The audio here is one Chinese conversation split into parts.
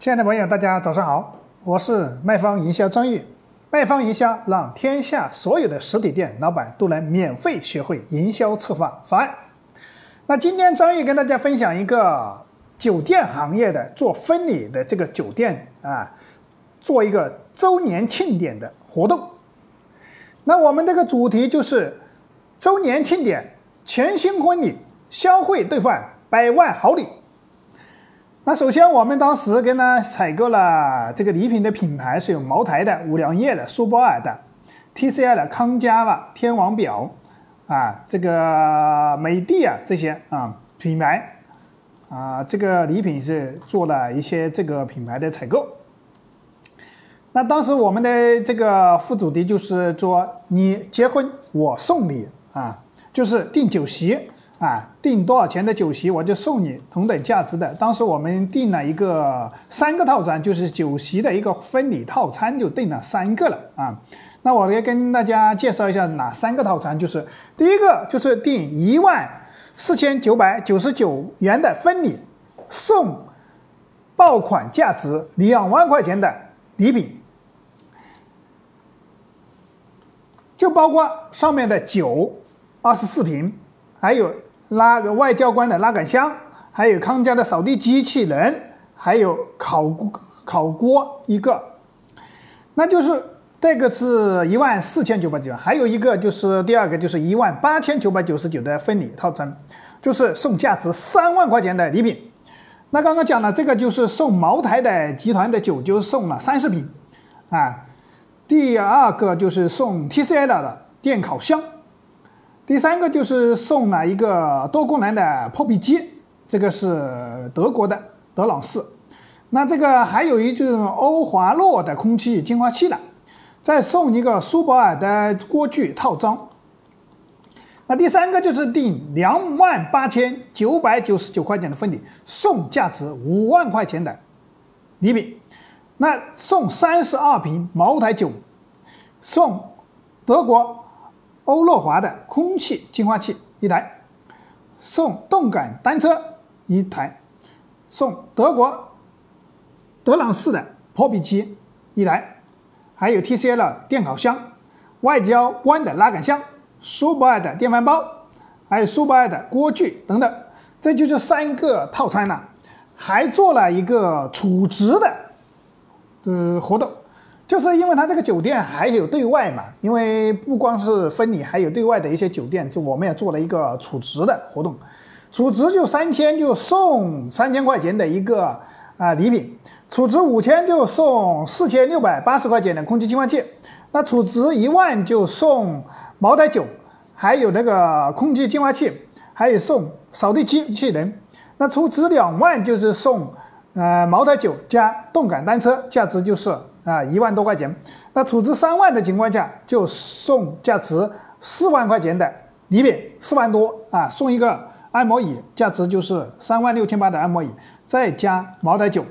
亲爱的朋友，大家早上好，我是卖方营销张玉。卖方营销让天下所有的实体店老板都能免费学会营销策划方案。那今天张玉跟大家分享一个酒店行业的做婚礼的这个酒店啊，做一个周年庆典的活动。那我们这个主题就是周年庆典，全新婚礼，消费兑换百万好礼。那首先，我们当时跟他采购了这个礼品的品牌是有茅台的、五粮液的、苏泊尔的、TCL 的、康佳吧、天王表啊，这个美的啊这些啊品牌啊，这个礼品是做了一些这个品牌的采购。那当时我们的这个副主题就是说，你结婚我送礼啊，就是订酒席。啊，订多少钱的酒席，我就送你同等价值的。当时我们订了一个三个套餐，就是酒席的一个婚礼套餐，就订了三个了啊。那我来跟大家介绍一下哪三个套餐，就是第一个就是订一万四千九百九十九元的婚礼，送爆款价值两万块钱的礼品，就包括上面的酒二十四瓶，还有。拉个外交官的拉杆箱，还有康佳的扫地机器人，还有烤烤锅一个，那就是这个是一万四千九百九，还有一个就是第二个就是一万八千九百九十九的婚礼套餐，就是送价值三万块钱的礼品。那刚刚讲了这个就是送茅台的集团的酒，就送了三十瓶啊。第二个就是送 TCL 的电烤箱。第三个就是送了一个多功能的破壁机，这个是德国的德朗仕。那这个还有一种欧华诺的空气净化器了，再送一个苏泊尔的锅具套装。那第三个就是订两万八千九百九十九块钱的婚礼，送价值五万块钱的礼品。那送三十二瓶茅台酒，送德国。欧乐华的空气净化器一台，送动感单车一台，送德国德朗士的破壁机一台，还有 TCL 电烤箱、外交官的拉杆箱、苏泊尔的电饭煲，还有苏泊尔的锅具等等，这就是三个套餐了，还做了一个储值的呃活动。就是因为它这个酒店还有对外嘛，因为不光是婚礼，还有对外的一些酒店，就我们也做了一个储值的活动，储值就三千就送三千块钱的一个啊礼品，储值五千就送四千六百八十块钱的空气净化器，那储值一万就送茅台酒，还有那个空气净化器，还有送扫地机器人，那储值两万就是送呃茅台酒加动感单车，价值就是。啊，一万多块钱，那储值三万的情况下，就送价值四万块钱的礼品，四万多啊，送一个按摩椅，价值就是三万六千八的按摩椅，再加茅台酒。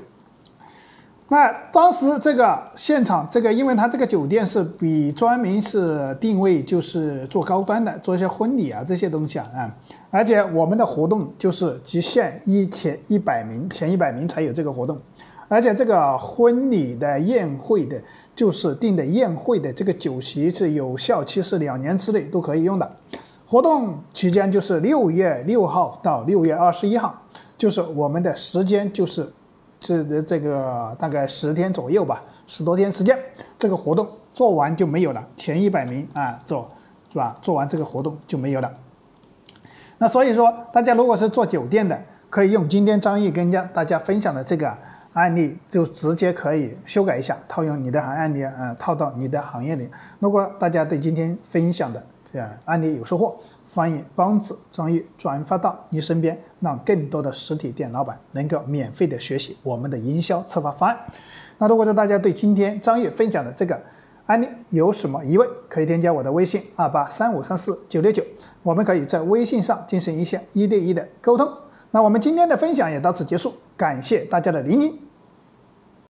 那当时这个现场，这个因为他这个酒店是比专门是定位就是做高端的，做一些婚礼啊这些东西啊，啊，而且我们的活动就是极限一千一百名，前一百名才有这个活动。而且这个婚礼的宴会的，就是订的宴会的这个酒席是有效期是两年之内都可以用的。活动期间就是六月六号到六月二十一号，就是我们的时间就是这这个大概十天左右吧，十多天时间，这个活动做完就没有了。前一百名啊做是吧？做完这个活动就没有了。那所以说，大家如果是做酒店的，可以用今天张毅跟家大家分享的这个。案例就直接可以修改一下，套用你的行案例，呃，套到你的行业里。如果大家对今天分享的这样案例有收获，欢迎帮助张玉转发到你身边，让更多的实体店老板能够免费的学习我们的营销策划方案。那如果说大家对今天张玉分享的这个案例有什么疑问，可以添加我的微信二八三五三四九六九，我们可以在微信上进行一下一对一的沟通。那我们今天的分享也到此结束，感谢大家的聆听。